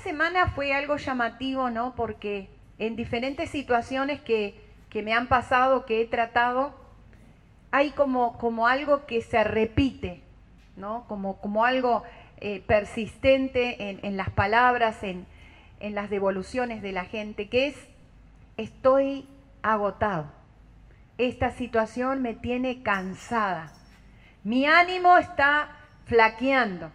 semana fue algo llamativo, ¿no? Porque en diferentes situaciones que, me han pasado, que he tratado, hay como, como algo que se repite, ¿no? Como, como algo eh, persistente en, las palabras, en, en las devoluciones de la gente, que es, estoy agotado. Esta situación me tiene cansada. Mi ánimo está flaqueando.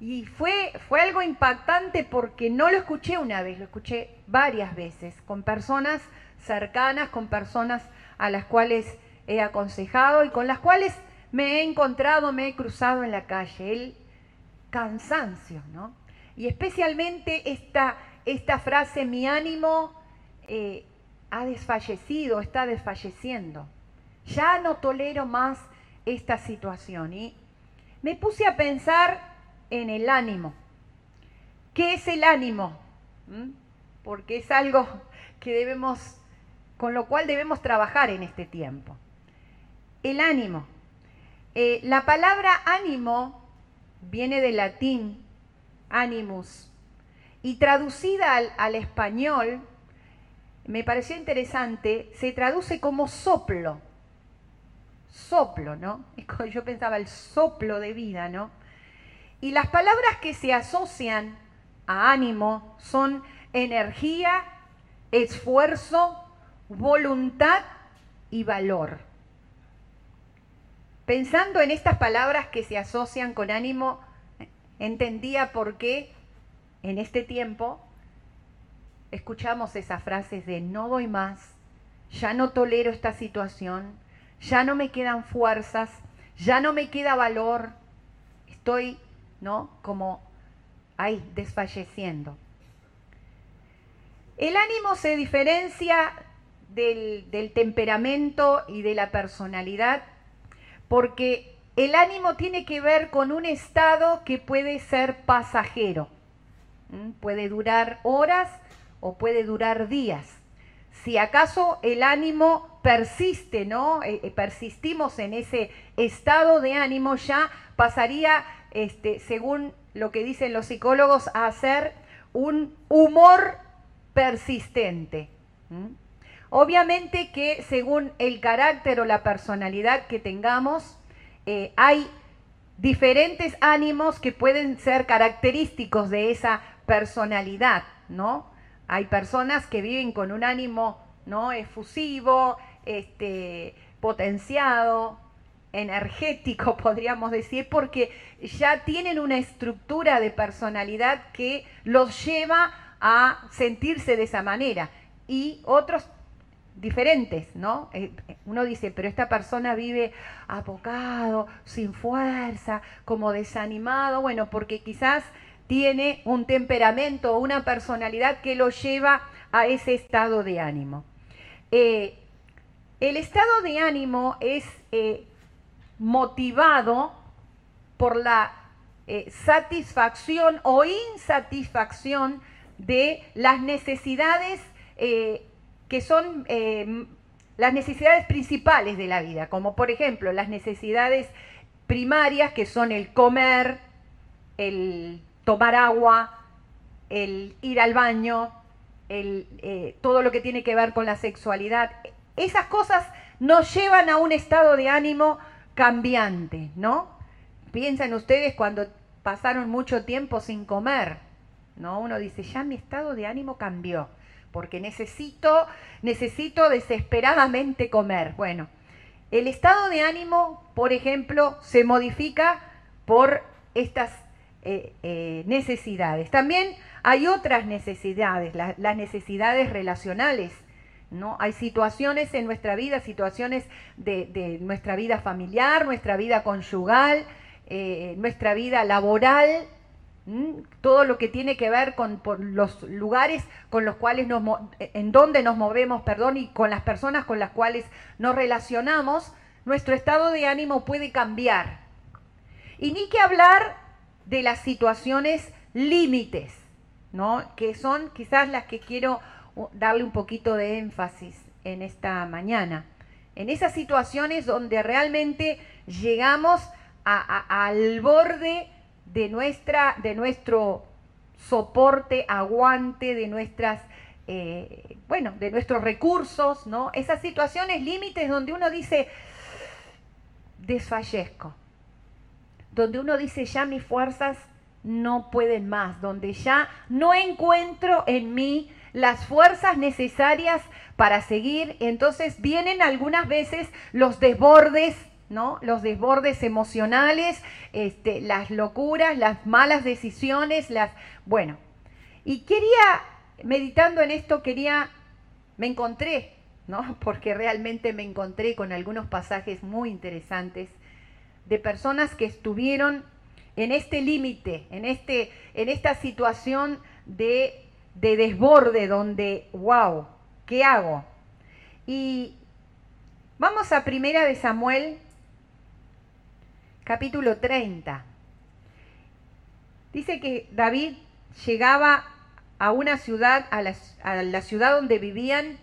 Y fue, fue algo impactante porque no lo escuché una vez, lo escuché varias veces, con personas cercanas, con personas a las cuales he aconsejado y con las cuales me he encontrado, me he cruzado en la calle. El cansancio, ¿no? Y especialmente esta, esta frase, mi ánimo eh, ha desfallecido, está desfalleciendo. Ya no tolero más esta situación. Y me puse a pensar en el ánimo. ¿Qué es el ánimo? ¿Mm? Porque es algo que debemos, con lo cual debemos trabajar en este tiempo. El ánimo. Eh, la palabra ánimo viene del latín animus y traducida al, al español, me pareció interesante, se traduce como soplo. Soplo, ¿no? Yo pensaba el soplo de vida, ¿no? Y las palabras que se asocian a ánimo son energía, esfuerzo, voluntad y valor. Pensando en estas palabras que se asocian con ánimo, entendía por qué en este tiempo escuchamos esas frases de no doy más, ya no tolero esta situación, ya no me quedan fuerzas, ya no me queda valor, estoy ¿no? Como ahí, desfalleciendo. El ánimo se diferencia del, del, temperamento y de la personalidad porque el ánimo tiene que ver con un estado que puede ser pasajero. Puede durar horas o puede durar días. Si acaso el ánimo persiste, ¿no? Eh, eh, persistimos en ese estado de ánimo, ya pasaría este, según lo que dicen los psicólogos, a hacer un humor persistente. Obviamente que según el carácter o la personalidad que tengamos, eh, hay diferentes ánimos que pueden ser característicos de esa personalidad, ¿no? Hay personas que viven con un ánimo, ¿no? Efusivo, este, potenciado, energético, podríamos decir, porque ya tienen una estructura de personalidad que los lleva a sentirse de esa manera. Y otros diferentes, ¿no? Eh, uno dice, pero esta persona vive apocado, sin fuerza, como desanimado, bueno, porque quizás tiene un temperamento o una personalidad que lo lleva a ese estado de ánimo. Eh, el estado de ánimo es eh, motivado por la eh, satisfacción o insatisfacción de las necesidades eh, que son eh, las necesidades principales de la vida, como por ejemplo las necesidades primarias que son el comer, el tomar agua, el ir al baño, el, todo lo que tiene que ver con la sexualidad. Esas cosas nos llevan a un estado de ánimo cambiante, ¿no? Piensan ustedes cuando pasaron mucho tiempo sin comer, ¿no? Uno dice, ya mi estado de ánimo cambió, porque necesito, necesito desesperadamente comer. Bueno, el estado de ánimo, por ejemplo, se modifica por estas eh, eh, necesidades. También hay otras necesidades, las necesidades relacionales ¿no? Hay situaciones en nuestra vida, situaciones de, nuestra vida familiar, nuestra vida conyugal, eh, nuestra vida laboral, todo lo que tiene que ver con los lugares con los cuales nos, en donde nos movemos, perdón, y con las personas con las cuales nos relacionamos, nuestro estado de ánimo puede cambiar. Y ni que hablar de las situaciones límites, ¿no? Que son quizás las que quiero darle un poquito de énfasis en esta mañana. En esas situaciones donde realmente llegamos al borde de, nuestra, de nuestro soporte, aguante de nuestras, eh, bueno, de nuestros recursos, ¿no? Esas situaciones límites donde uno dice, desfallezco, donde uno dice, ya mis fuerzas no pueden más, donde ya no encuentro en mí las fuerzas necesarias para seguir. Entonces vienen algunas veces los desbordes, ¿no? Los desbordes emocionales, este, las locuras, las malas decisiones, las... Bueno, y quería, meditando en esto, quería, me encontré, ¿no? Porque realmente me encontré con algunos pasajes muy interesantes de personas que estuvieron en este límite, en, este, en esta situación de, de desborde donde, wow, ¿qué hago? Y vamos a Primera de Samuel, capítulo 30. Dice que David llegaba a una ciudad, a la, ciudad donde vivían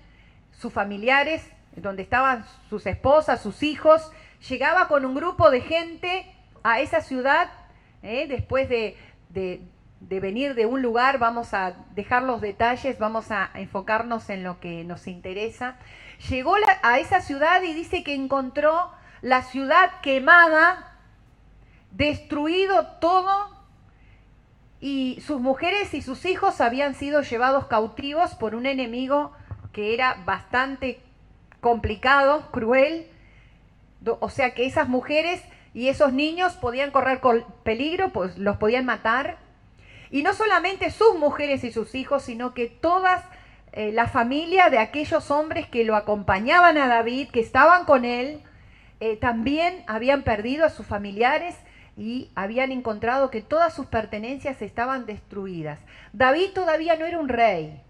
sus familiares, donde estaban sus esposas, sus hijos, llegaba con un grupo de gente a esa ciudad ¿eh? después de, venir de un lugar, vamos a dejar los detalles, vamos a enfocarnos en lo que nos interesa. Llegó a esa ciudad y dice que encontró la ciudad quemada, destruido todo, y sus mujeres y sus hijos habían sido llevados cautivos por un enemigo que era bastante complicado, cruel. O sea que esas mujeres y esos niños podían correr peligro, pues los podían matar. Y no solamente sus mujeres y sus hijos, sino que toda eh, la familia de aquellos hombres que lo acompañaban a David, que estaban con él, eh, también habían perdido a sus familiares y habían encontrado que todas sus pertenencias estaban destruidas. David todavía no era un rey.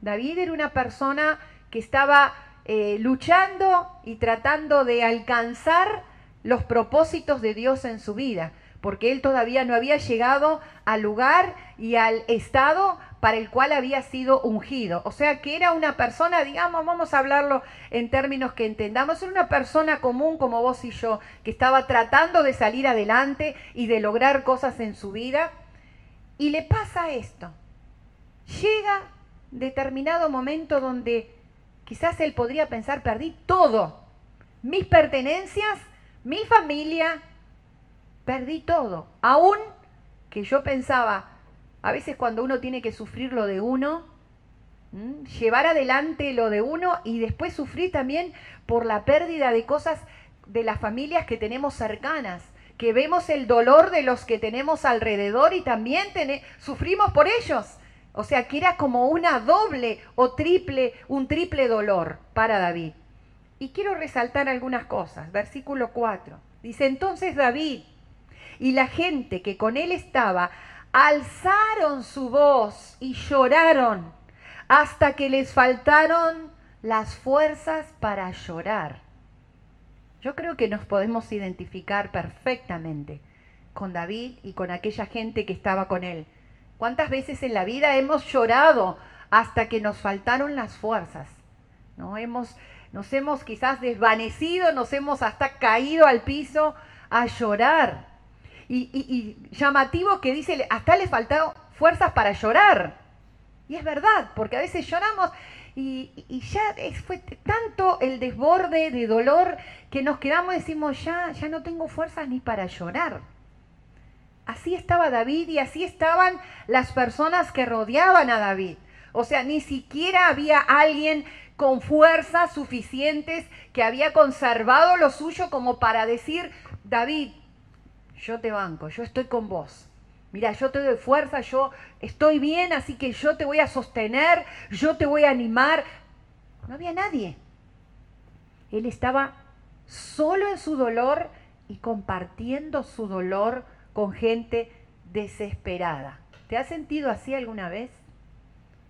David era una persona que estaba eh, luchando y tratando de alcanzar los propósitos de Dios en su vida, porque él todavía no había llegado al lugar y al estado para el cual había sido ungido. O sea que era una persona, digamos, vamos a hablarlo en términos que entendamos, era una persona común como vos y yo, que estaba tratando de salir adelante y de lograr cosas en su vida. Y le pasa esto. Llega determinado momento donde quizás él podría pensar, perdí todo, mis pertenencias mi familia, perdí todo. Aún que yo pensaba, a veces cuando uno tiene que sufrir lo de uno, llevar adelante lo de uno y después sufrir también por la pérdida de cosas de las familias que tenemos cercanas, que vemos el dolor de los que tenemos alrededor y también sufrimos por ellos. O sea, que era como una doble o triple, un triple dolor para David. Y quiero resaltar algunas cosas. Versículo 4. Dice, entonces David y la gente que con él estaba alzaron su voz y lloraron hasta que les faltaron las fuerzas para llorar. Yo creo que nos podemos identificar perfectamente con David y con aquella gente que estaba con él. ¿Cuántas veces en la vida hemos llorado hasta que nos faltaron las fuerzas? ¿No? Hemos nos hemos quizás desvanecido, nos hemos hasta caído al piso a llorar. Y, llamativo que dice, hasta le faltaron fuerzas para llorar. Y es verdad, porque a veces lloramos y, ya fue tanto el desborde de dolor que nos quedamos y decimos, ya, ya no tengo fuerzas ni para llorar. Así estaba David y así estaban las personas que rodeaban a David. O sea, ni siquiera había alguien con fuerzas suficientes, que había conservado lo suyo como para decir, David, yo te banco, yo estoy con vos. Mira, yo te doy fuerza, yo estoy bien, así que yo te voy a sostener, yo te voy a animar. No había nadie. Él estaba solo en su dolor y compartiendo su dolor con gente desesperada. ¿Te has sentido así alguna vez?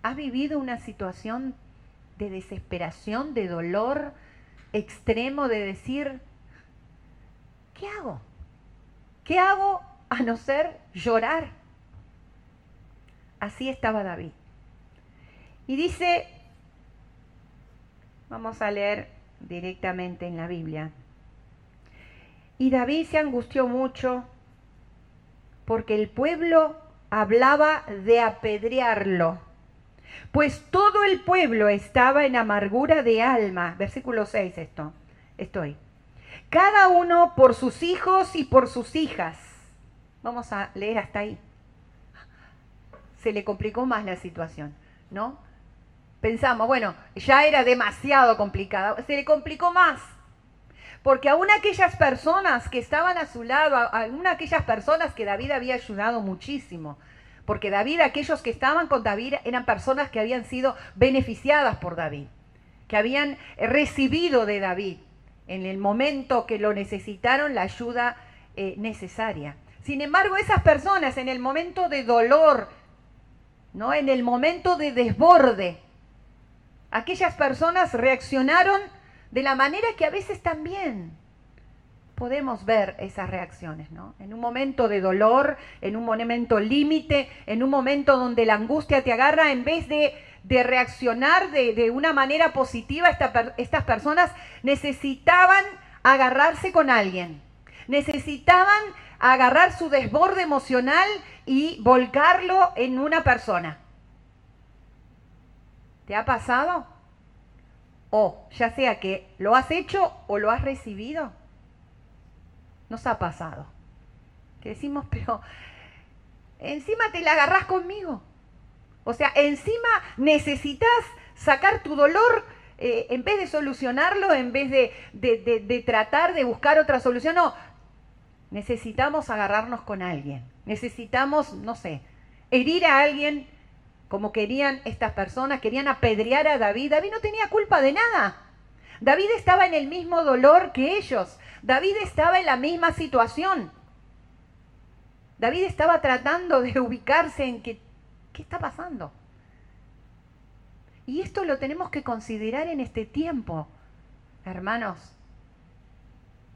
¿Has vivido una situación de desesperación, de dolor extremo, de decir, ¿qué hago? ¿Qué hago a no ser llorar? Así estaba David. Y dice, vamos a leer directamente en la Biblia, y David se angustió mucho porque el pueblo hablaba de apedrearlo, pues todo el pueblo estaba en amargura de alma. Versículo 6 esto, estoy. Cada uno por sus hijos y por sus hijas. Vamos a leer hasta ahí. Se le complicó más la situación, ¿no? Pensamos, bueno, ya era demasiado complicada, se le complicó más. Porque aún aquellas personas que estaban a su lado, aún aquellas personas que David había ayudado muchísimo, porque David, aquellos que estaban con David eran personas que habían sido beneficiadas por David, que habían recibido de David en el momento que lo necesitaron la ayuda eh, necesaria. Sin embargo, esas personas en el momento de dolor, ¿no? en el momento de desborde, aquellas personas reaccionaron de la manera que a veces también podemos ver esas reacciones, ¿no? En un momento de dolor, en un momento límite, en un momento donde la angustia te agarra, en vez de, reaccionar de, una manera positiva, estas personas necesitaban agarrarse con alguien, necesitaban agarrar su desborde emocional y volcarlo en una persona. ¿Te ha pasado? O ya sea que lo has hecho o lo has recibido. Nos ha pasado. Que decimos, pero encima te la agarrás conmigo. O sea, encima necesitas sacar tu dolor eh, en vez de solucionarlo, en vez de, de, tratar de buscar otra solución. No, necesitamos agarrarnos con alguien. Necesitamos, no sé, herir a alguien como querían estas personas, querían apedrear a David. David no tenía culpa de nada. David estaba en el mismo dolor que ellos. David estaba en la misma situación. David estaba tratando de ubicarse en que, ¿qué está pasando? Y esto lo tenemos que considerar en este tiempo, hermanos.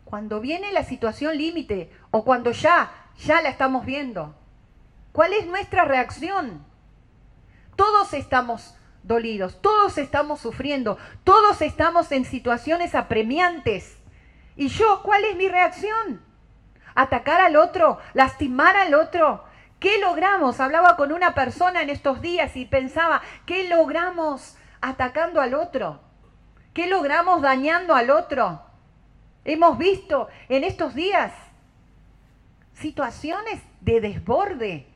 Cuando viene la situación límite o cuando ya, ya la estamos viendo, ¿cuál es nuestra reacción? Todos estamos dolidos, todos estamos sufriendo, todos estamos en situaciones apremiantes. ¿Y yo cuál es mi reacción? ¿Atacar al otro? ¿Lastimar al otro? ¿Qué logramos? Hablaba con una persona en estos días y pensaba, ¿qué logramos atacando al otro? ¿Qué logramos dañando al otro? Hemos visto en estos días situaciones de desborde,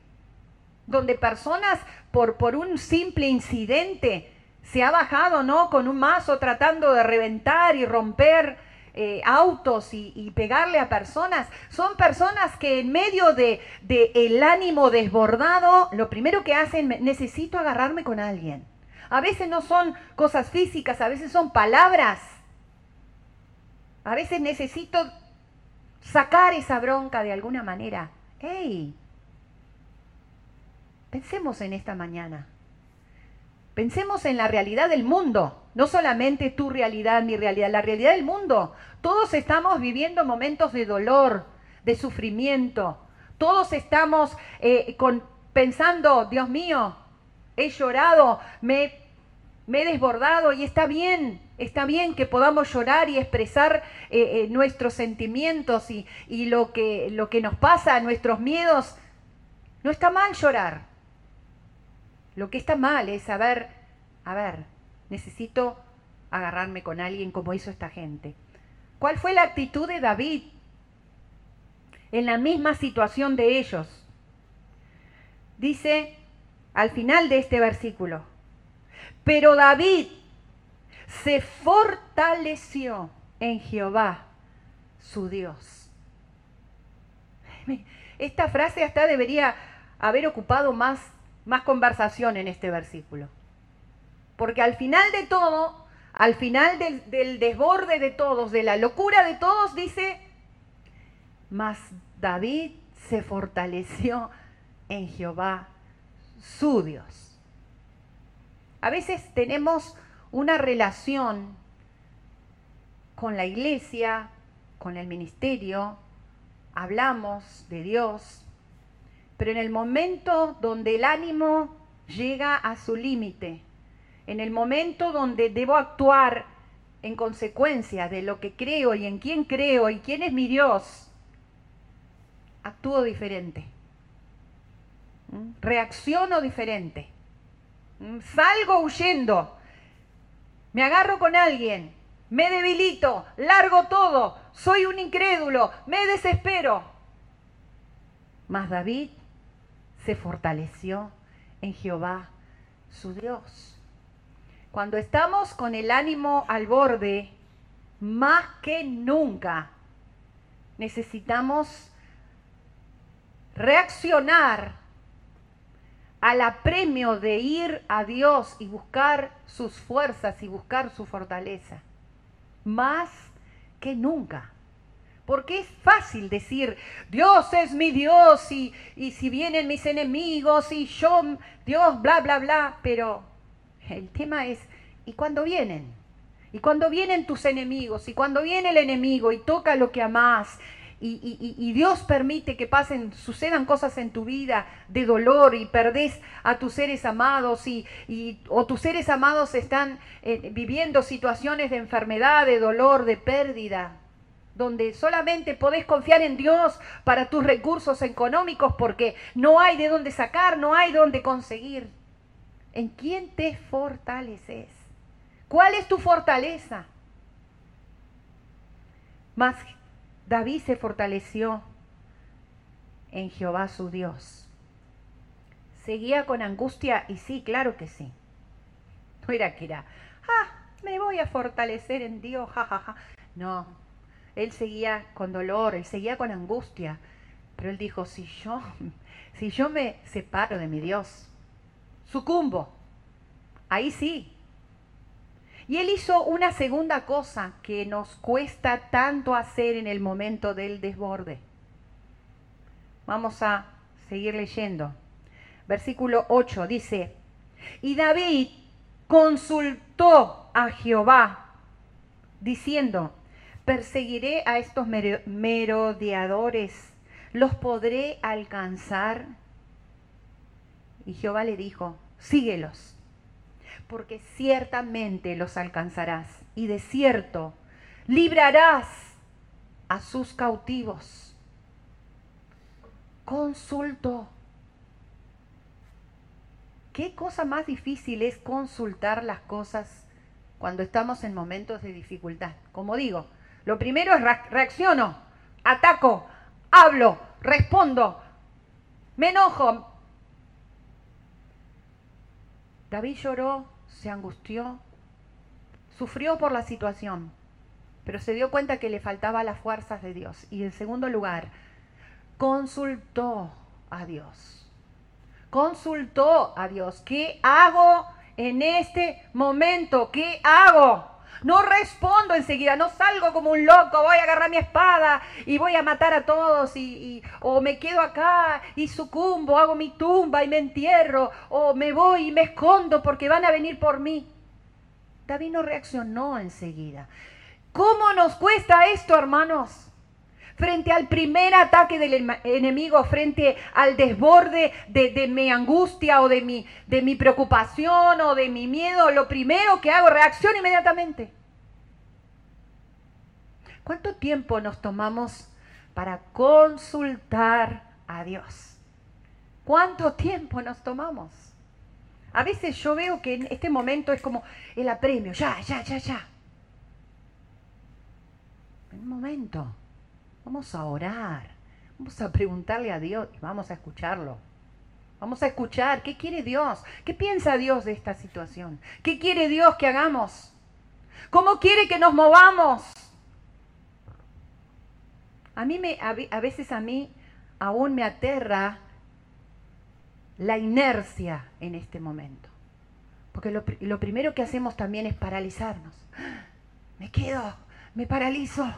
donde personas por, por un simple incidente se ha bajado, ¿no? Con un mazo tratando de reventar y romper eh, autos y, pegarle a personas. Son personas que en medio de, de, el ánimo desbordado, lo primero que hacen, necesito agarrarme con alguien. A veces no son cosas físicas, a veces son palabras. A veces necesito sacar esa bronca de alguna manera. ¡Hey! Pensemos en esta mañana. Pensemos en la realidad del mundo, no solamente tu realidad, mi realidad, la realidad del mundo. Todos estamos viviendo momentos de dolor, de sufrimiento. Todos estamos eh, pensando, Dios mío, he llorado, me, me, he desbordado y está bien, está bien que podamos llorar y expresar eh, eh, nuestros sentimientos y, y lo, que, lo que nos pasa, nuestros miedos. No está mal llorar. Lo que está mal es saber, a ver, necesito agarrarme con alguien como hizo esta gente. ¿Cuál fue la actitud de David en la misma situación de ellos? Dice al final de este versículo, pero David se fortaleció en Jehová, su Dios. Esta frase hasta debería haber ocupado más más conversación en este versículo. Porque al final de todo, al final del, desborde de todos, de la locura de todos, dice, mas David se fortaleció en Jehová, su Dios. A veces tenemos una relación con la iglesia, con el ministerio, hablamos de Dios, pero en el momento donde el ánimo llega a su límite, en el momento donde debo actuar en consecuencia de lo que creo y en quién creo y quién es mi Dios, actúo diferente. ¿Mm? Reacciono diferente. ¿Mm? Salgo huyendo. Me agarro con alguien. Me debilito. Largo todo. Soy un incrédulo. Me desespero. Mas David se fortaleció en Jehová, su Dios. Cuando estamos con el ánimo al borde, más que nunca necesitamos reaccionar al apremio de ir a Dios y buscar sus fuerzas y buscar su fortaleza. Más que nunca. Porque es fácil decir, Dios es mi Dios y, y, si vienen mis enemigos y yo, Dios, bla, bla, bla. Pero el tema es, ¿y cuándo vienen? ¿Y cuando vienen tus enemigos? ¿Y cuando viene el enemigo y toca lo que amás y, Dios permite que pasen, sucedan cosas en tu vida de dolor y perdés a tus seres amados y, o tus seres amados están eh, viviendo situaciones de enfermedad, de dolor, de pérdida, donde solamente podés confiar en Dios para tus recursos económicos porque no hay de dónde sacar, no hay dónde conseguir. ¿En quién te fortaleces? ¿Cuál es tu fortaleza? Más David se fortaleció en Jehová su Dios. Seguía con angustia y sí, claro que sí. No era que era, ah, me voy a fortalecer en Dios, jajaja. No, él seguía con dolor, él seguía con angustia. Pero él dijo, si yo, si yo me separo de mi Dios, sucumbo. Ahí sí, y él hizo una segunda cosa que nos cuesta tanto hacer en el momento del desborde. Vamos a seguir leyendo. Versículo 8 dice, y David consultó a Jehová, diciendo, perseguiré a estos merodeadores, ¿los podré alcanzar? Y Jehová le dijo, síguelos porque ciertamente los alcanzarás y de cierto librarás a sus cautivos. Consulto. ¿Qué cosa más difícil es consultar las cosas cuando estamos en momentos de dificultad? Como digo, lo primero es reacciono, ataco, hablo, respondo, me enojo. David lloró se angustió, sufrió por la situación, pero se dio cuenta que le faltaba las fuerzas de Dios. Y en segundo lugar, consultó a Dios. Consultó a Dios. ¿Qué hago en este momento? ¿Qué hago? No respondo enseguida, no salgo como un loco, voy a agarrar mi espada y voy a matar a todos, y, o me quedo acá y sucumbo, hago mi tumba y me entierro, o me voy y me escondo porque van a venir por mí. David no reaccionó enseguida. ¿Cómo nos cuesta esto, hermanos? Frente al primer ataque del enemigo, frente al desborde de, mi angustia o de mi, de mi preocupación o de mi miedo, lo primero que hago, reacción inmediatamente. ¿Cuánto tiempo nos tomamos para consultar a Dios? ¿Cuánto tiempo nos tomamos? A veces yo veo que en este momento es como el apremio, ya, ya, ya, ya. Un momento. Vamos a orar, vamos a preguntarle a Dios y vamos a escucharlo. Vamos a escuchar qué quiere Dios, qué piensa Dios de esta situación, qué quiere Dios que hagamos, cómo quiere que nos movamos. A mí me, a veces a mí aún me aterra la inercia en este momento. Porque lo, lo, primero que hacemos también es paralizarnos. Me quedo, me paralizo,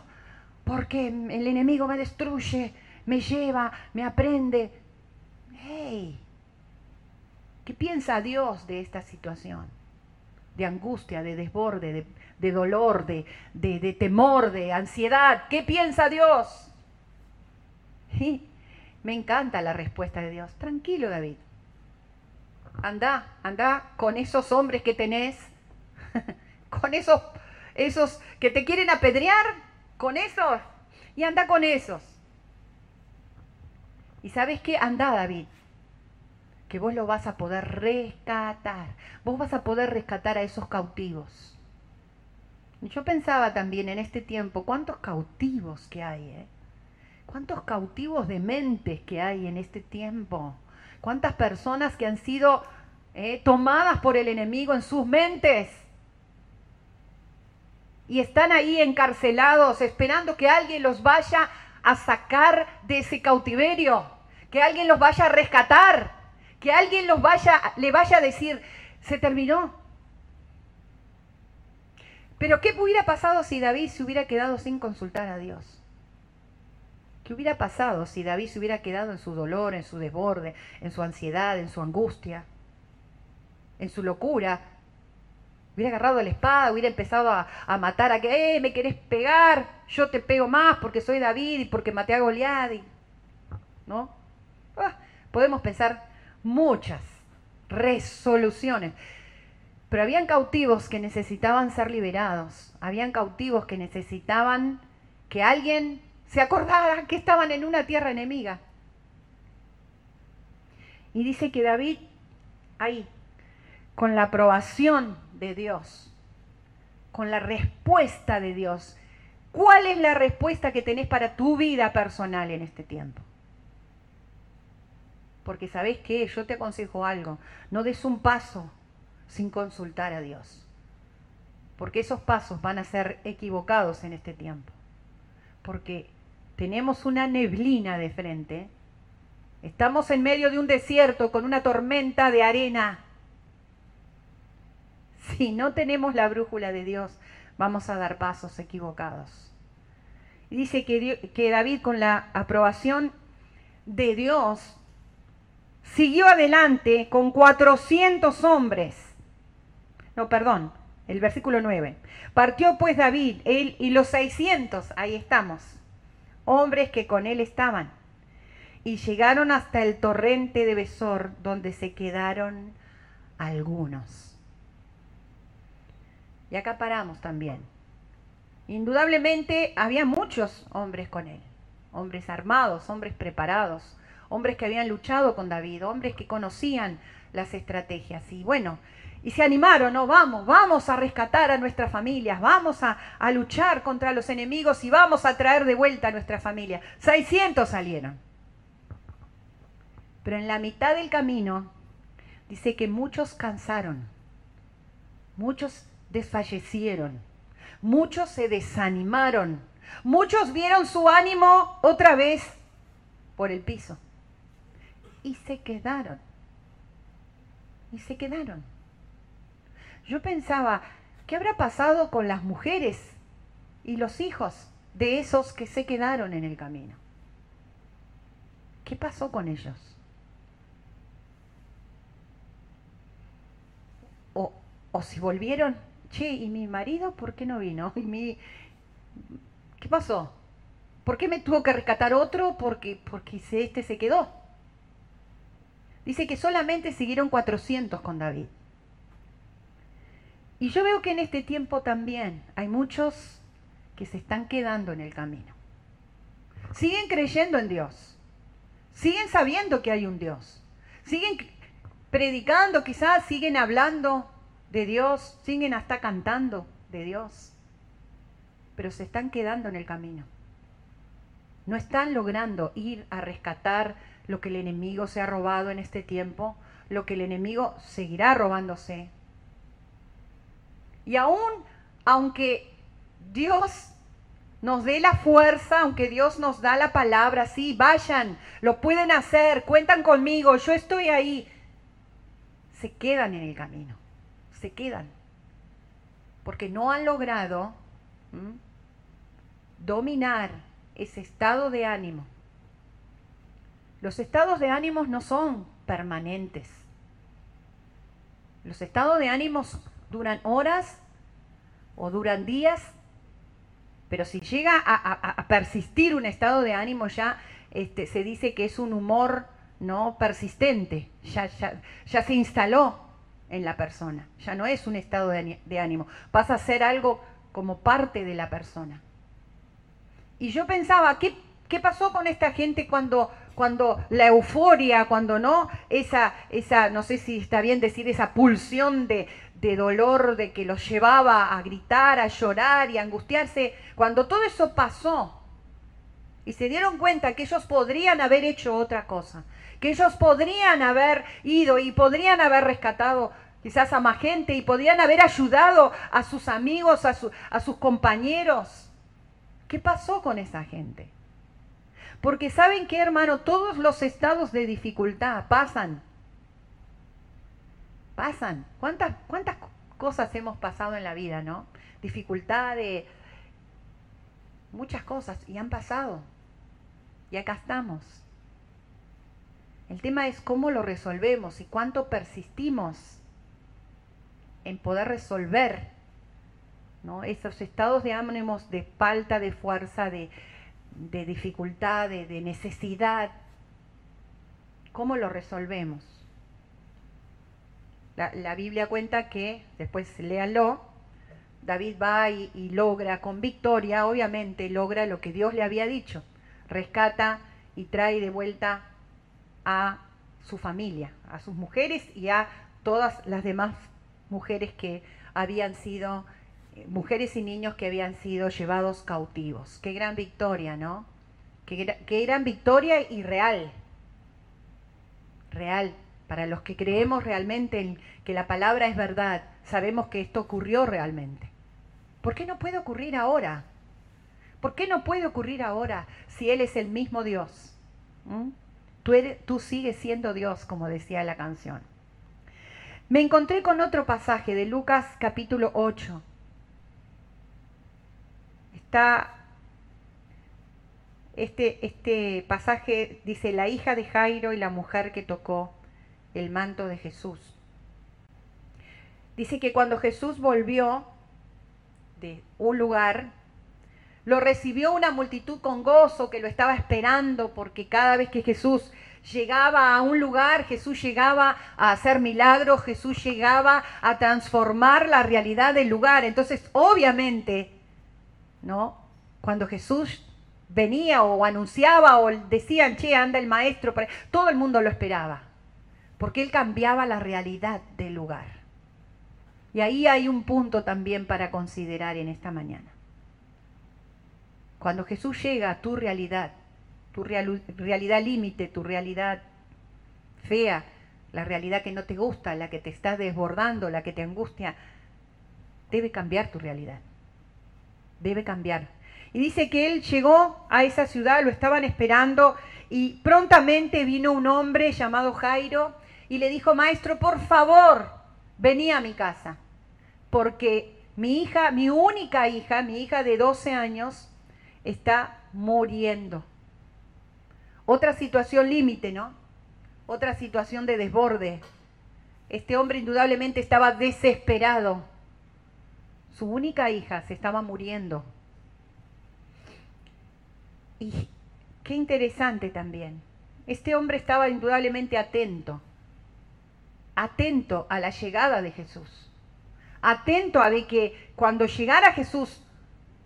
porque el enemigo me destruye, me lleva, me aprende. ¡Hey! ¿Qué piensa Dios de esta situación? De angustia, de desborde, de, dolor, de, temor, de ansiedad. ¿Qué piensa Dios? me encanta la respuesta de Dios. Tranquilo, David. Anda, anda con esos hombres que tenés, con esos, esos que te quieren apedrear, con esos y anda con esos. ¿Y sabes qué? Anda, David. que vos lo vas a poder rescatar. Vos vas a poder rescatar a esos cautivos. Yo pensaba también en este tiempo, cuántos cautivos que hay, ¿eh? cuántos cautivos de mentes que hay en este tiempo, cuántas personas que han sido eh, tomadas por el enemigo en sus mentes y están ahí encarcelados esperando que alguien los vaya a sacar de ese cautiverio, que alguien los vaya a rescatar, que alguien los vaya, le vaya a decir, se terminó, pero ¿qué hubiera pasado si David se hubiera quedado sin consultar a Dios? ¿Qué hubiera pasado si David se hubiera quedado en su dolor, en su desborde, en su ansiedad, en su angustia, en su locura? Hubiera agarrado la espada, hubiera empezado a, matar a que, eh, me querés pegar, yo te pego más porque soy David y porque maté a Goliat. ¿No? Ah, podemos pensar muchas resoluciones. Pero habían cautivos que necesitaban ser liberados, habían cautivos que necesitaban que alguien se acordara que estaban en una tierra enemiga. Y dice que David, ahí, con la aprobación de Dios, con la respuesta de Dios, ¿cuál es la respuesta que tenés para tu vida personal en este tiempo? Porque sabés que yo te aconsejo algo, no des un paso sin consultar a Dios. Porque esos pasos van a ser equivocados en este tiempo. Porque tenemos una neblina de frente. Estamos en medio de un desierto con una tormenta de arena. Si no tenemos la brújula de Dios, vamos a dar pasos equivocados. Dice que, que David con la aprobación de Dios siguió adelante con 400 hombres no, perdón, el versículo 9. Partió pues David, él y los 600, ahí estamos, hombres que con él estaban, y llegaron hasta el torrente de Besor, donde se quedaron algunos. Y acá paramos también. Indudablemente había muchos hombres con él, hombres armados, hombres preparados, hombres que habían luchado con David, hombres que conocían las estrategias. Y bueno, y se animaron, no, vamos, vamos a rescatar a nuestras familias, vamos a, luchar contra los enemigos y vamos a traer de vuelta a nuestra familia. 600 salieron. Pero en la mitad del camino dice que muchos cansaron, muchos desfallecieron, muchos se desanimaron, muchos vieron su ánimo otra vez por el piso y se quedaron. Y se quedaron. Yo pensaba, ¿qué habrá pasado con las mujeres y los hijos de esos que se quedaron en el camino? ¿Qué pasó con ellos? O, o si volvieron, che, ¿y mi marido por qué no vino? ¿Y mi... ¿Qué pasó? ¿Por qué me tuvo que rescatar otro? Porque, porque este se quedó. Dice que solamente siguieron 400 con David. Y yo veo que en este tiempo también hay muchos que se están quedando en el camino. Siguen creyendo en Dios. Siguen sabiendo que hay un Dios. Siguen predicando, quizás siguen hablando de Dios, siguen hasta cantando de Dios. Pero se están quedando en el camino. No están logrando ir a rescatar lo que el enemigo se ha robado en este tiempo, lo que el enemigo seguirá robándose y aún, aunque Dios nos dé la fuerza, aunque Dios nos da la palabra, sí, vayan, lo pueden hacer, cuentan conmigo, yo estoy ahí, se quedan en el camino, se quedan, porque no han logrado dominar ese estado de ánimo. Los estados de ánimos no son permanentes. Los estados de ánimos duran horas o duran días, pero si llega a, persistir un estado de ánimo ya este, se dice que es un humor no persistente, ya, ya, se instaló en la persona, ya no es un estado de, ánimo, pasa a ser algo como parte de la persona. Y yo pensaba, ¿qué, ¿Qué pasó con esta gente cuando, cuando la euforia, cuando no, esa, esa, no sé si está bien decir, esa pulsión de, de dolor, de que los llevaba a gritar, a llorar y a angustiarse, cuando todo eso pasó y se dieron cuenta que ellos podrían haber hecho otra cosa, que ellos podrían haber ido y podrían haber rescatado quizás a más gente y podrían haber ayudado a sus amigos, a, a sus compañeros. ¿Qué pasó con esa gente? Porque saben que, hermano, todos los estados de dificultad pasan. Pasan. ¿Cuántas, cuántas cosas hemos pasado en la vida, no? Dificultades, muchas cosas, y han pasado. Y acá estamos. El tema es cómo lo resolvemos y cuánto persistimos en poder resolver esos estados de ánimos de falta de fuerza, de, dificultad, de, necesidad. ¿Cómo lo resolvemos? La, Biblia cuenta que, después léalo, David va y, y logra con victoria, obviamente logra lo que Dios le había dicho, rescata y trae de vuelta a su familia, a sus mujeres y a todas las demás mujeres que habían sido, eh, mujeres y niños que habían sido llevados cautivos. Qué gran victoria, ¿no? Qué, qué gran victoria y real. Real. Para los que creemos realmente en que la palabra es verdad, sabemos que esto ocurrió realmente. ¿Por qué no puede ocurrir ahora? ¿Por qué no puede ocurrir ahora si Él es el mismo Dios? ¿Mm? Tú, eres, tú sigues siendo Dios, como decía la canción. Me encontré con otro pasaje de Lucas capítulo 8. Está este, este pasaje, dice, la hija de Jairo y la mujer que tocó el manto de Jesús. Dice que cuando Jesús volvió de un lugar, lo recibió una multitud con gozo que lo estaba esperando porque cada vez que Jesús llegaba a un lugar, Jesús llegaba a hacer milagros, Jesús llegaba a transformar la realidad del lugar. Entonces, obviamente, ¿no? Cuando Jesús venía o anunciaba o decían, che, anda el maestro, todo el mundo lo esperaba, porque él cambiaba la realidad del lugar. Y ahí hay un punto también para considerar en esta mañana. Cuando Jesús llega a tu realidad, tu realidad límite, tu realidad fea, la realidad que no te gusta, la que te está desbordando, la que te angustia, debe cambiar tu realidad. Debe cambiar. Y dice que él llegó a esa ciudad, lo estaban esperando y prontamente vino un hombre llamado Jairo y le dijo, maestro, por favor, vení a mi casa, porque mi hija, mi única hija, mi hija de 12 años, está muriendo. Otra situación límite, ¿no? Otra situación de desborde. Este hombre indudablemente estaba desesperado. Su única hija se estaba muriendo. Y qué interesante también. Este hombre estaba indudablemente atento. Atento a la llegada de Jesús. Atento a de que cuando llegara Jesús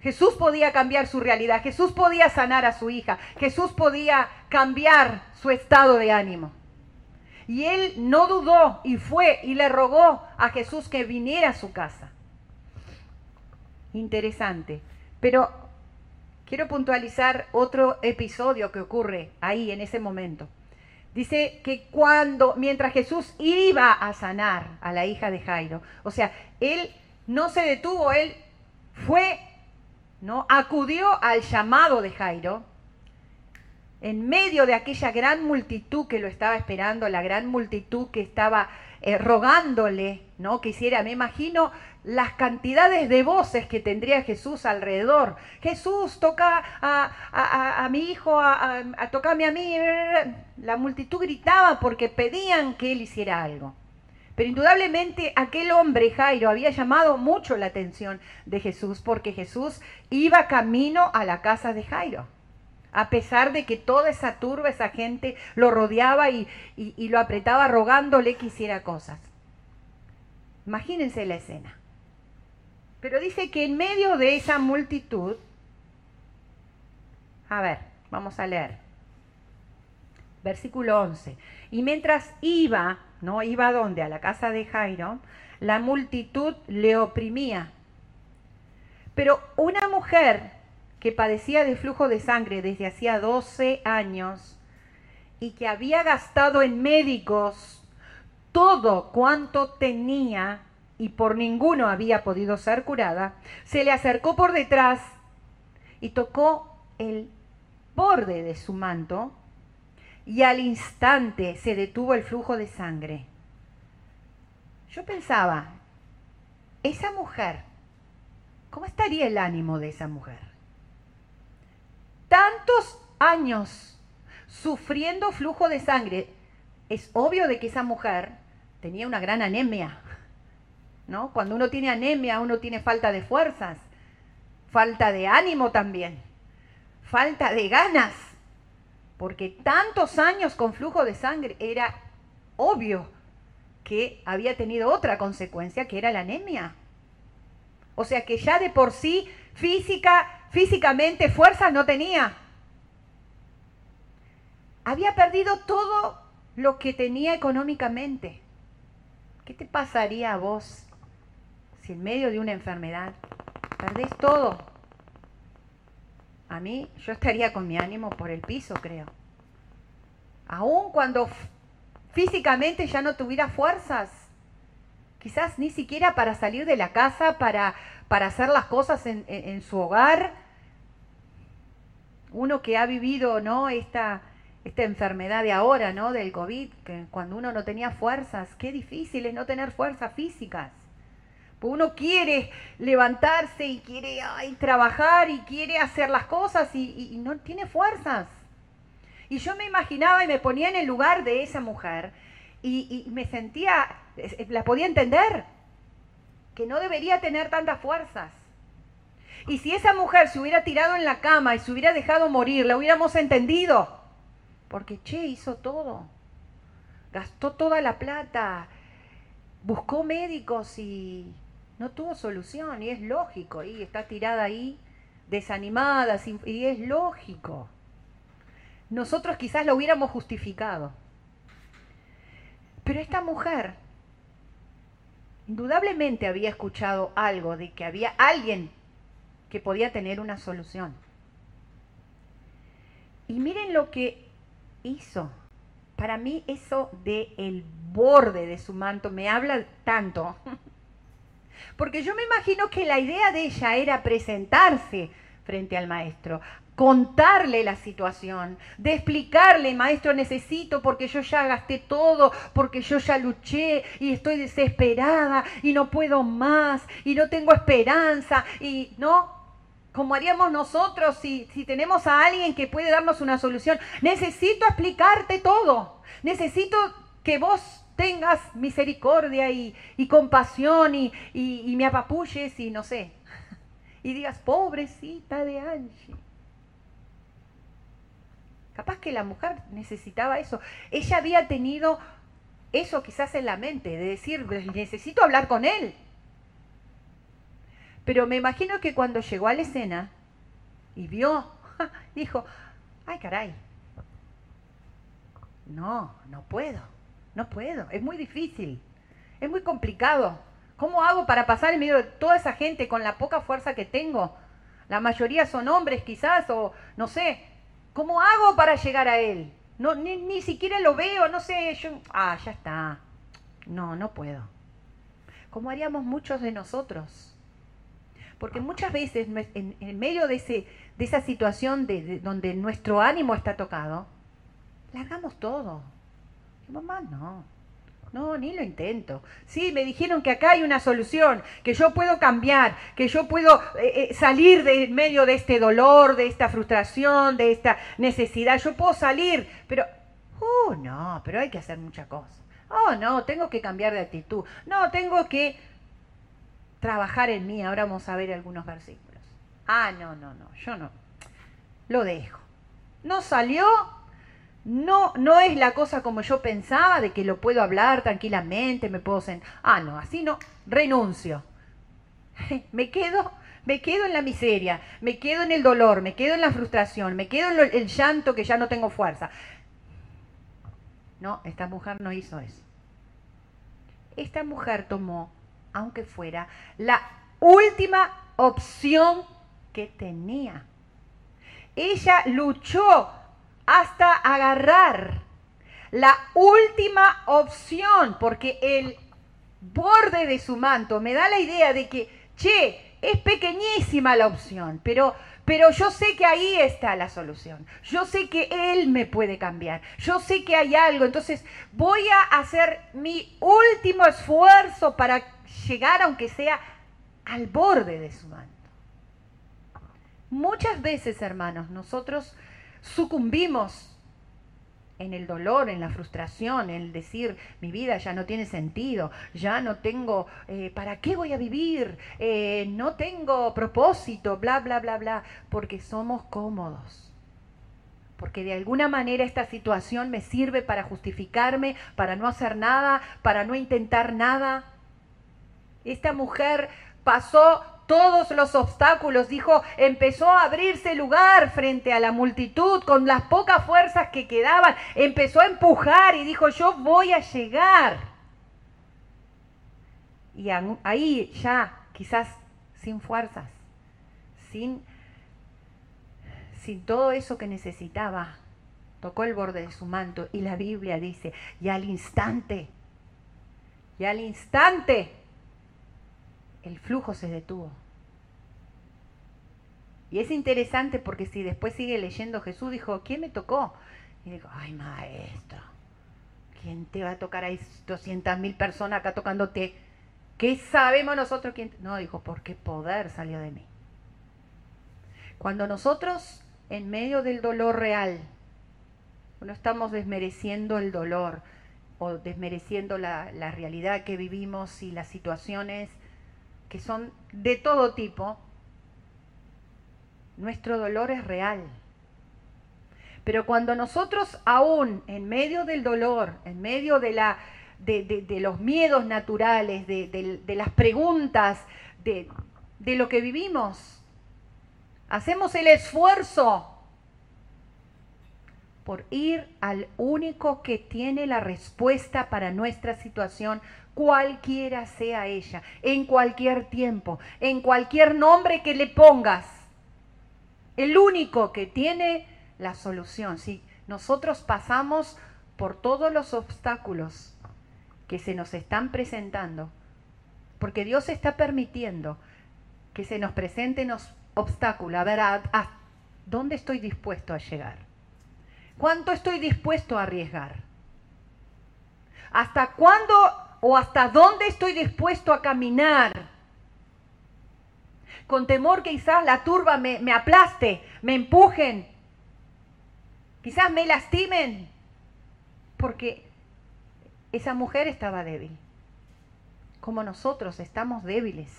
Jesús podía cambiar su realidad, Jesús podía sanar a su hija, Jesús podía cambiar su estado de ánimo. Y él no dudó y fue y le rogó a Jesús que viniera a su casa. Interesante. Pero quiero puntualizar otro episodio que ocurre ahí en ese momento. Dice que cuando, mientras Jesús iba a sanar a la hija de Jairo, o sea, él no se detuvo, él fue ¿no? Acudió al llamado de Jairo en medio de aquella gran multitud que lo estaba esperando, la gran multitud que estaba eh, rogándole, ¿no? Que hiciera, me imagino las cantidades de voces que tendría Jesús alrededor. Jesús, toca a, mi hijo, a, a, tocame a mí. La multitud gritaba porque pedían que él hiciera algo. Pero indudablemente aquel hombre, Jairo, había llamado mucho la atención de Jesús porque Jesús iba camino a la casa de Jairo. A pesar de que toda esa turba, esa gente lo rodeaba y, lo apretaba rogándole que hiciera cosas. Imagínense la escena. Pero dice que en medio de esa multitud, a ver, Vamos a leer. Versículo 11. Y mientras iba, ¿no? Iba a dónde? A la casa de Jairo, la multitud le oprimía. Pero una mujer que padecía de flujo de sangre desde hacía 12 años y que había gastado en médicos todo cuanto tenía y por ninguno había podido ser curada, se le acercó por detrás y tocó el borde de su manto y al instante se detuvo el flujo de sangre. Yo pensaba, esa mujer, ¿cómo estaría el ánimo de esa mujer? Tantos años sufriendo flujo de sangre, es obvio de que esa mujer tenía una gran anemia, ¿no? Cuando uno tiene anemia, uno tiene falta de fuerzas, falta de ánimo también, falta de ganas, porque tantos años con flujo de sangre era obvio que había tenido otra consecuencia, que era la anemia. O sea que ya de por sí física, físicamente fuerzas no tenía. Había perdido todo lo que tenía económicamente. ¿Qué te pasaría a vos si en medio de una enfermedad perdés todo? A mí yo estaría con mi ánimo por el piso, creo. Aún cuando físicamente ya no tuviera fuerzas, quizás ni siquiera para salir de la casa, para, para hacer las cosas en, su hogar. Uno que ha vivido ¿no? esta, esta enfermedad de ahora, ¿no? del COVID, que cuando uno no tenía fuerzas, qué difícil es no tener fuerzas físicas. Pues uno quiere levantarse y quiere trabajar y quiere hacer las cosas y no tiene fuerzas. Y yo me imaginaba y me ponía en el lugar de esa mujer y, me sentía, la podía entender, que no debería tener tantas fuerzas. Y si esa mujer se hubiera tirado en la cama y se hubiera dejado morir, la hubiéramos entendido. Porque, che, hizo todo. Gastó toda la plata, buscó médicos y no tuvo solución. Y es lógico, y está tirada ahí, desanimada, y es lógico nosotros quizás lo hubiéramos justificado. Pero esta mujer indudablemente había escuchado algo de que había alguien que podía tener una solución. Y miren lo que hizo. Para mí eso de el borde de su manto me habla tanto. Porque yo me imagino que la idea de ella era presentarse frente al maestro, contarle la situación, de explicarle, maestro, necesito porque yo ya gasté todo, porque yo ya luché y estoy desesperada y no puedo más y no tengo esperanza y no, como haríamos nosotros si, si tenemos a alguien que puede darnos una solución. Necesito explicarte todo, necesito que vos tengas misericordia y, compasión y, y me apapulles y no sé. Y digas, pobrecita de Angie Capaz que la mujer necesitaba eso. Ella había tenido eso quizás en la mente, de decir, necesito hablar con él. Pero me imagino que cuando llegó a la escena y vio, dijo, ay caray, no, no puedo, no puedo, es muy difícil, es muy complicado. ¿Cómo hago para pasar en medio de toda esa gente con la poca fuerza que tengo? La mayoría son hombres quizás, o no sé, ¿Cómo hago para llegar a Él? No, ni, siquiera lo veo, no sé, yo, ah, ya está. No, no puedo. Como haríamos muchos de nosotros. Porque muchas veces en, medio de, ese, de esa situación de, donde nuestro ánimo está tocado, largamos todo. Mamá, no. No, ni lo intento. Sí, me dijeron que acá hay una solución, que yo puedo cambiar, que yo puedo eh, eh, salir de medio de este dolor, de esta frustración, de esta necesidad. Yo puedo salir, pero, oh, no, pero hay que hacer muchas cosas. Oh, no, tengo que cambiar de actitud. No, tengo que trabajar en mí. Ahora vamos a ver algunos versículos. Ah, no, no, no, yo no. Lo dejo. No salió, no, no es la cosa como yo pensaba, de que lo puedo hablar tranquilamente, me puedo sentar. Ah, no, así no, renuncio. Me quedo, me quedo en la miseria, me quedo en el dolor, me quedo en la frustración, me quedo en el llanto que ya no tengo fuerza. No, esta mujer no hizo eso. Esta mujer tomó, aunque fuera, la última opción que tenía. Ella luchó hasta agarrar la última opción, porque el borde de su manto me da la idea de que, che, es pequeñísima la opción, pero, pero yo sé que ahí está la solución. Yo sé que Él me puede cambiar. Yo sé que hay algo. Entonces voy a hacer mi último esfuerzo para llegar, aunque sea al borde de su manto. Muchas veces, hermanos, nosotros sucumbimos en el dolor, en la frustración, en decir, mi vida ya no tiene sentido, ya no tengo, eh, ¿para qué voy a vivir? Eh, no tengo propósito, bla, bla, bla, bla, porque somos cómodos. Porque de alguna manera esta situación me sirve para justificarme, para no hacer nada, para no intentar nada. Esta mujer pasó todos los obstáculos, dijo, empezó a abrirse lugar frente a la multitud con las pocas fuerzas que quedaban, empezó a empujar y dijo, yo voy a llegar. Y ahí ya, quizás sin fuerzas, sin, sin todo eso que necesitaba, tocó el borde de su manto y la Biblia dice, y al instante, y al instante, el flujo se detuvo. Y es interesante porque si después sigue leyendo Jesús dijo, ¿quién me tocó? Y dijo, ay maestro, ¿quién te va a tocar? Hay 200 mil personas acá tocándote. ¿Qué sabemos nosotros quién? No, dijo, porque poder salió de mí. Cuando nosotros, en medio del dolor real, no estamos desmereciendo el dolor o desmereciendo la, la realidad que vivimos y las situaciones que son de todo tipo, nuestro dolor es real. Pero cuando nosotros aún en medio del dolor, en medio de, la, de, los miedos naturales, de, de las preguntas, de, lo que vivimos, hacemos el esfuerzo por ir al único que tiene la respuesta para nuestra situación, cualquiera sea ella, en cualquier tiempo, en cualquier nombre que le pongas el único que tiene la solución. Si nosotros pasamos por todos los obstáculos que se nos están presentando, porque Dios está permitiendo que se nos presenten los obstáculos, a ver, ¿dónde estoy dispuesto a llegar? ¿Cuánto estoy dispuesto a arriesgar? ¿Hasta cuándo o hasta dónde estoy dispuesto a caminar con temor que quizás la turba me, me aplaste, me empujen, quizás me lastimen, porque esa mujer estaba débil, como nosotros estamos débiles,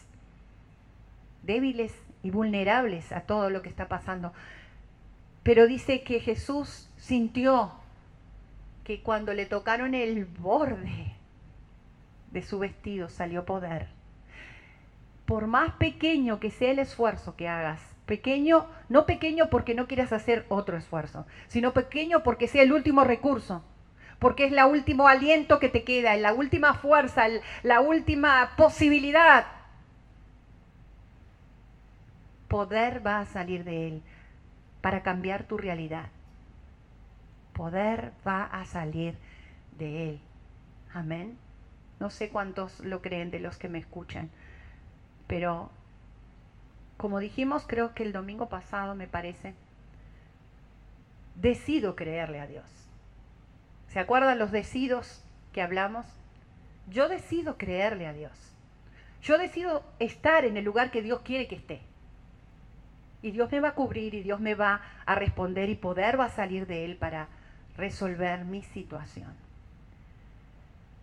débiles y vulnerables a todo lo que está pasando. Pero dice que Jesús sintió que cuando le tocaron el borde de su vestido salió poder por más pequeño que sea el esfuerzo que hagas, pequeño, no pequeño porque no quieras hacer otro esfuerzo, sino pequeño porque sea el último recurso, porque es el último aliento que te queda, la última fuerza, la última posibilidad. Poder va a salir de él para cambiar tu realidad. Poder va a salir de él. Amén. No sé cuántos lo creen de los que me escuchan. Pero, como dijimos, creo que el domingo pasado, me parece, decido creerle a Dios. ¿Se acuerdan los decidos que hablamos? Yo decido creerle a Dios. Yo decido estar en el lugar que Dios quiere que esté. Y Dios me va a cubrir y Dios me va a responder y poder va a salir de Él para resolver mi situación.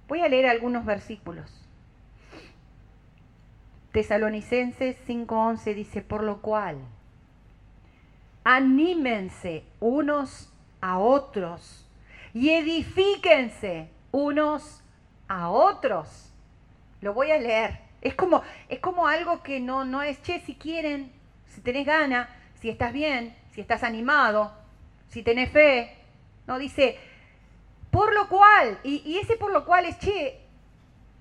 Voy a leer algunos versículos. Tesalonicenses 5:11 dice, por lo cual, anímense unos a otros y edifíquense unos a otros. Lo voy a leer, Es como, es como algo que no, no es, che, si quieren, si tenés gana, si estás bien, si estás animado, si tenés fe. No, dice, por lo cual, y, ese por lo cual es, che,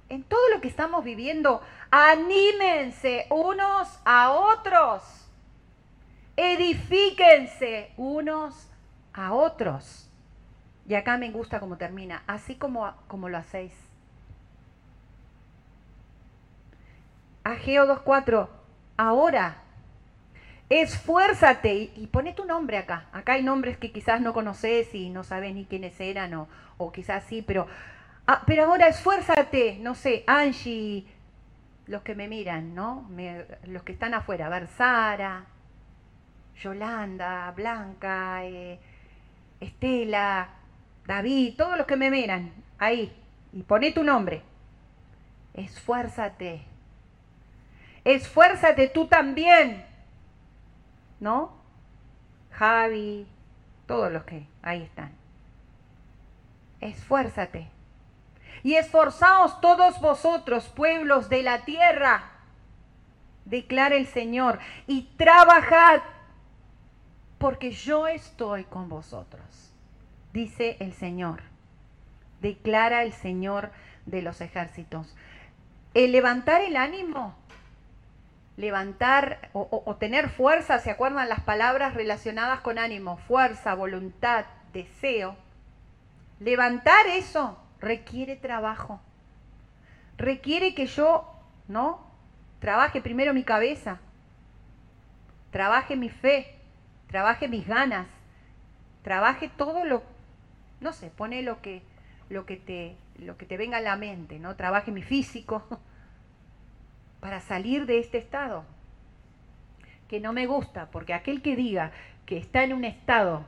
en todo lo que estamos viviendo, anímense unos a otros, edifíquense unos a otros. Y acá me gusta cómo termina, así como, como lo hacéis. Ageo 2.4, ahora, esfuérzate y, y, pone tu nombre acá. Acá hay nombres que quizás no conoces y no sabes ni quiénes eran o, quizás sí, pero, ah, pero ahora esfuérzate, no sé, Angie, los que me miran, ¿no? los que están afuera, a ver, Sara, Yolanda, Blanca, eh, Estela, David, todos los que me miran, ahí, y pone tu nombre. Esfuérzate. Esfuérzate tú también. ¿No? Javi, todos los que ahí están. Esfuérzate. Y esforzaos todos vosotros, pueblos de la tierra, declara el Señor, y trabajad, porque yo estoy con vosotros dice el Señor. Declara el Señor de los ejércitos. El levantar el ánimo, levantar o, tener fuerza, ¿se acuerdan las palabras relacionadas con ánimo? Fuerza, voluntad, deseo. Levantar eso requiere trabajo. Requiere que yo, ¿no? Trabaje primero mi cabeza, trabaje mi fe, trabaje mis ganas, trabaje todo lo no sé, pone lo que, lo que, te, lo que te venga a la mente, ¿no? Trabaje mi físico para salir de este estado que no me gusta, porque aquel que diga que está en un estado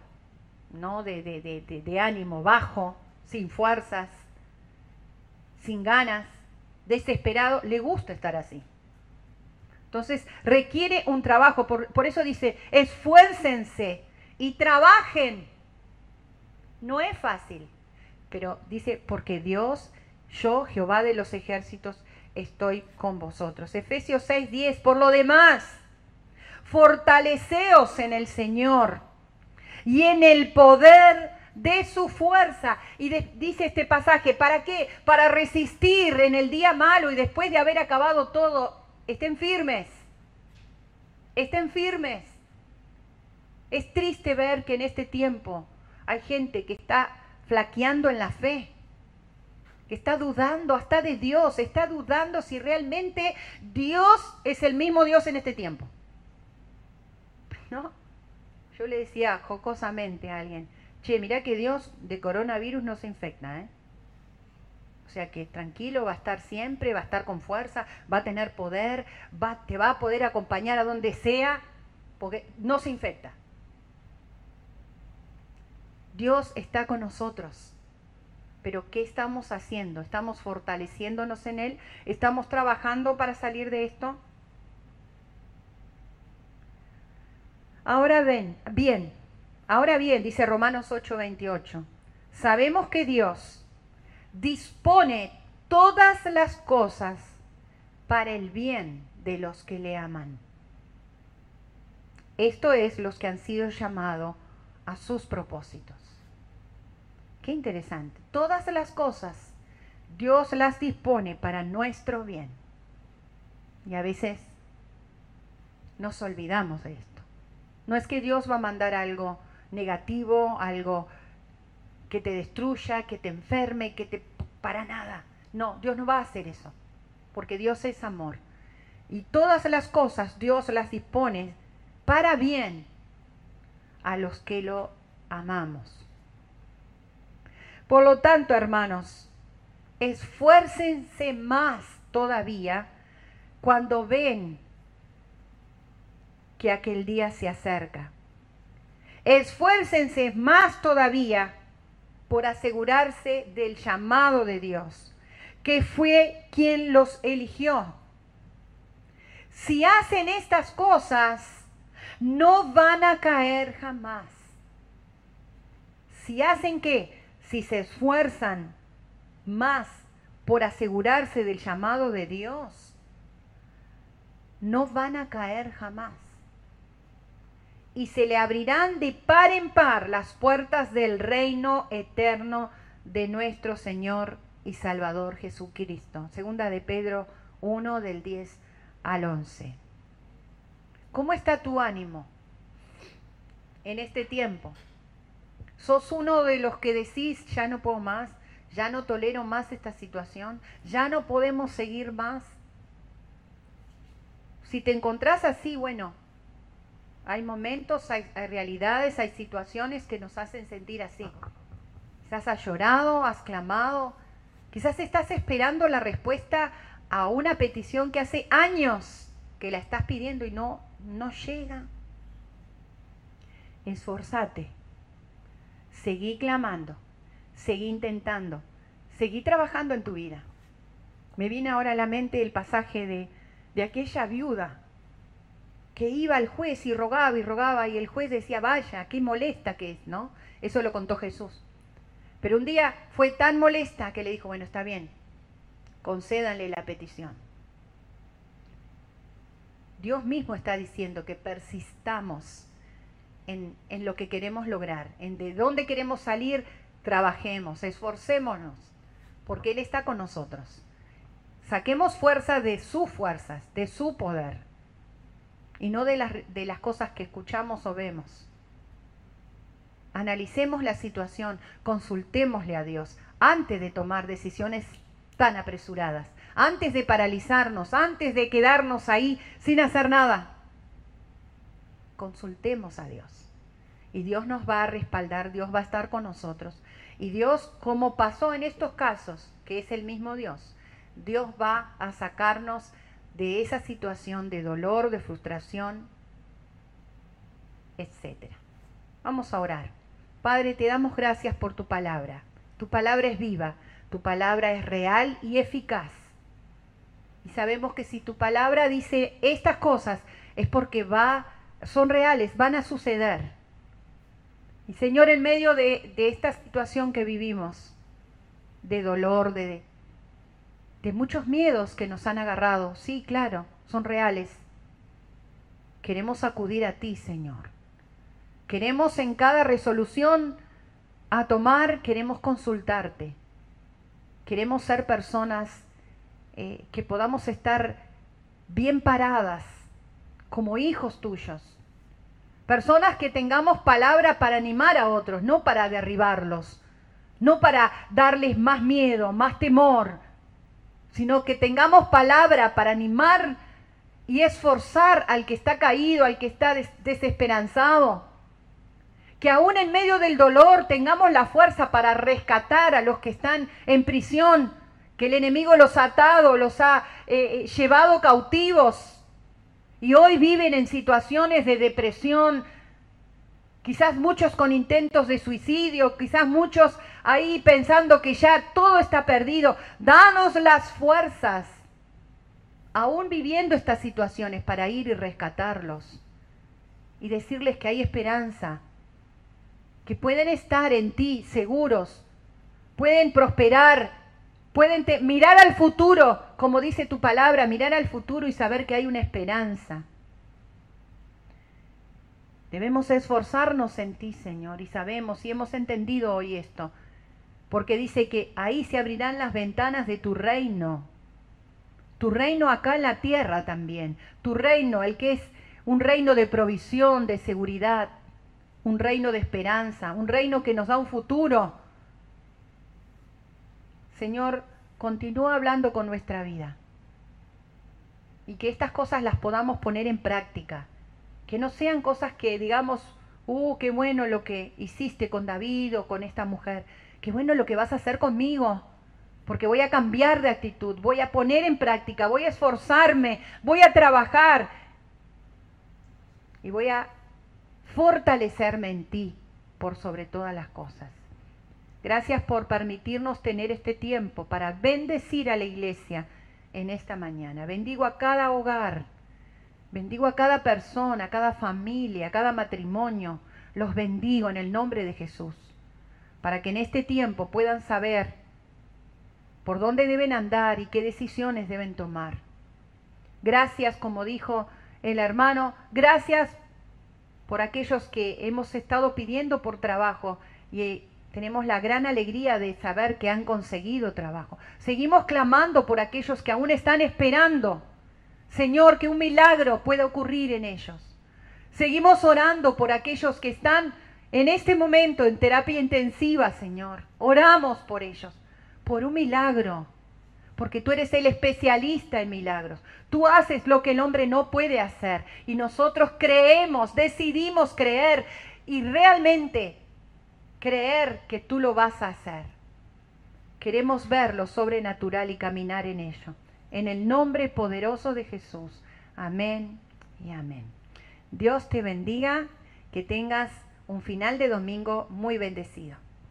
¿no? de, de, ánimo bajo, sin fuerzas, sin ganas, desesperado, le gusta estar así. Entonces requiere un trabajo, por, por, eso dice, esfuércense y trabajen no es fácil, pero dice, porque Dios, yo, Jehová de los ejércitos, estoy con vosotros. Efesios 6, 10, por lo demás, fortaleceos en el Señor y en el poder de su fuerza. Y dice este pasaje, ¿para qué? Para resistir en el día malo y después de haber acabado todo, estén firmes. Estén firmes. Es triste ver que en este tiempo hay gente que está flaqueando en la fe, que está dudando hasta de Dios, está dudando si realmente Dios es el mismo Dios en este tiempo. ¿No? Yo le decía jocosamente a alguien, che, mira que Dios de coronavirus no se infecta, ¿eh? O sea que tranquilo, va a estar siempre, va a estar con fuerza, va a tener poder, te va a poder acompañar a donde sea, porque no se infecta. Dios está con nosotros. Pero ¿qué estamos haciendo? ¿Estamos fortaleciéndonos en Él? ¿Estamos trabajando para salir de esto? Ahora ven, bien, ahora bien, dice Romanos 8:28, sabemos que Dios dispone todas las cosas para el bien de los que le aman. Esto es los que han sido llamados a sus propósitos. Qué interesante. Todas las cosas Dios las dispone para nuestro bien. Y a veces nos olvidamos de esto. No es que Dios va a mandar algo negativo, algo que te destruya, que te enferme, que te... para nada. No, Dios no va a hacer eso, porque Dios es amor. Y todas las cosas Dios las dispone para bien a los que lo amamos. Por lo tanto, hermanos, esfuércense más todavía cuando ven que aquel día se acerca. Esfuércense más todavía por asegurarse del llamado de Dios, que fue quien los eligió. Si hacen estas cosas, no van a caer jamás. Si hacen qué? Si se esfuerzan más por asegurarse del llamado de Dios, no van a caer jamás. Y se le abrirán de par en par las puertas del reino eterno de nuestro Señor y Salvador Jesucristo. Segunda de Pedro 1 del 10 al 11. ¿Cómo está tu ánimo en este tiempo? ¿Sos uno de los que decís, ya no puedo más, ya no tolero más esta situación, ya no podemos seguir más? Si te encontrás así, bueno, hay momentos, hay, realidades, hay situaciones que nos hacen sentir así. Quizás has llorado, has clamado, quizás estás esperando la respuesta a una petición que hace años que la estás pidiendo y no, no llega. Esforzate, seguí clamando, seguí intentando, seguí trabajando en tu vida. Me viene ahora a la mente el pasaje de, de aquella viuda que iba al juez y rogaba y rogaba y el juez decía, vaya, qué molesta que es, ¿no? Eso lo contó Jesús. Pero un día fue tan molesta que le dijo, bueno, está bien, concédanle la petición. Dios mismo está diciendo que persistamos en, lo que queremos lograr, en de dónde queremos salir, trabajemos, esforcémonos, porque Él está con nosotros. Saquemos fuerza de sus fuerzas, de su poder, y no de las, de las cosas que escuchamos o vemos. Analicemos la situación, consultémosle a Dios antes de tomar decisiones tan apresuradas, antes de paralizarnos, antes de quedarnos ahí sin hacer nada. Consultemos a Dios. Y Dios nos va a respaldar, Dios va a estar con nosotros. Y Dios, como pasó en estos casos, que es el mismo Dios, Dios va a sacarnos de esa situación de dolor, de frustración, etc. Vamos a orar. Padre, te damos gracias por tu palabra. Tu palabra es viva, tu palabra es real y eficaz. Y sabemos que si tu palabra dice estas cosas es porque va, son reales, van a suceder. Y Señor, en medio de, esta situación que vivimos, de dolor, de, de muchos miedos que nos han agarrado, sí, claro, son reales. Queremos acudir a ti, Señor. Queremos en cada resolución a tomar, queremos consultarte. Queremos ser personas eh, que podamos estar bien paradas como hijos tuyos. Personas que tengamos palabra para animar a otros, no para derribarlos, no para darles más miedo, más temor, sino que tengamos palabra para animar y esforzar al que está caído, al que está desesperanzado. Que aún en medio del dolor tengamos la fuerza para rescatar a los que están en prisión, que el enemigo los ha atado, los ha eh, eh, llevado cautivos y hoy viven en situaciones de depresión, quizás muchos con intentos de suicidio, quizás muchos ahí pensando que ya todo está perdido. Danos las fuerzas, aún viviendo estas situaciones, para ir y rescatarlos y decirles que hay esperanza, que pueden estar en ti seguros, pueden prosperar, pueden mirar al futuro, como dice tu palabra, mirar al futuro y saber que hay una esperanza. Debemos esforzarnos en ti, Señor, y sabemos y hemos entendido hoy esto, porque dice que ahí se abrirán las ventanas de tu reino, tu reino acá en la tierra también, tu reino, el que es un reino de provisión, de seguridad, un reino de esperanza, un reino que nos da un futuro. Señor, continúa hablando con nuestra vida. Y que estas cosas las podamos poner en práctica, que no sean cosas que digamos, uh, qué bueno lo que hiciste con David o con esta mujer, qué bueno lo que vas a hacer conmigo, porque voy a cambiar de actitud, voy a poner en práctica, voy a esforzarme, voy a trabajar. Y voy a fortalecerme en ti por sobre todas las cosas. Gracias por permitirnos tener este tiempo para bendecir a la iglesia en esta mañana. Bendigo a cada hogar, bendigo a cada persona, a cada familia, a cada matrimonio. Los bendigo en el nombre de Jesús, para que en este tiempo puedan saber por dónde deben andar y qué decisiones deben tomar. Gracias, como dijo el hermano, gracias por aquellos que hemos estado pidiendo por trabajo y tenemos la gran alegría de saber que han conseguido trabajo. Seguimos clamando por aquellos que aún están esperando. Señor, que un milagro pueda ocurrir en ellos. Seguimos orando por aquellos que están en este momento en terapia intensiva, Señor. Oramos por ellos, por un milagro, porque tú eres el especialista en milagros. Tú haces lo que el hombre no puede hacer y nosotros creemos, decidimos creer y realmente creer que tú lo vas a hacer. Queremos ver lo sobrenatural y caminar en ello. En el nombre poderoso de Jesús. Amén y amén. Dios te bendiga, que tengas un final de domingo muy bendecido.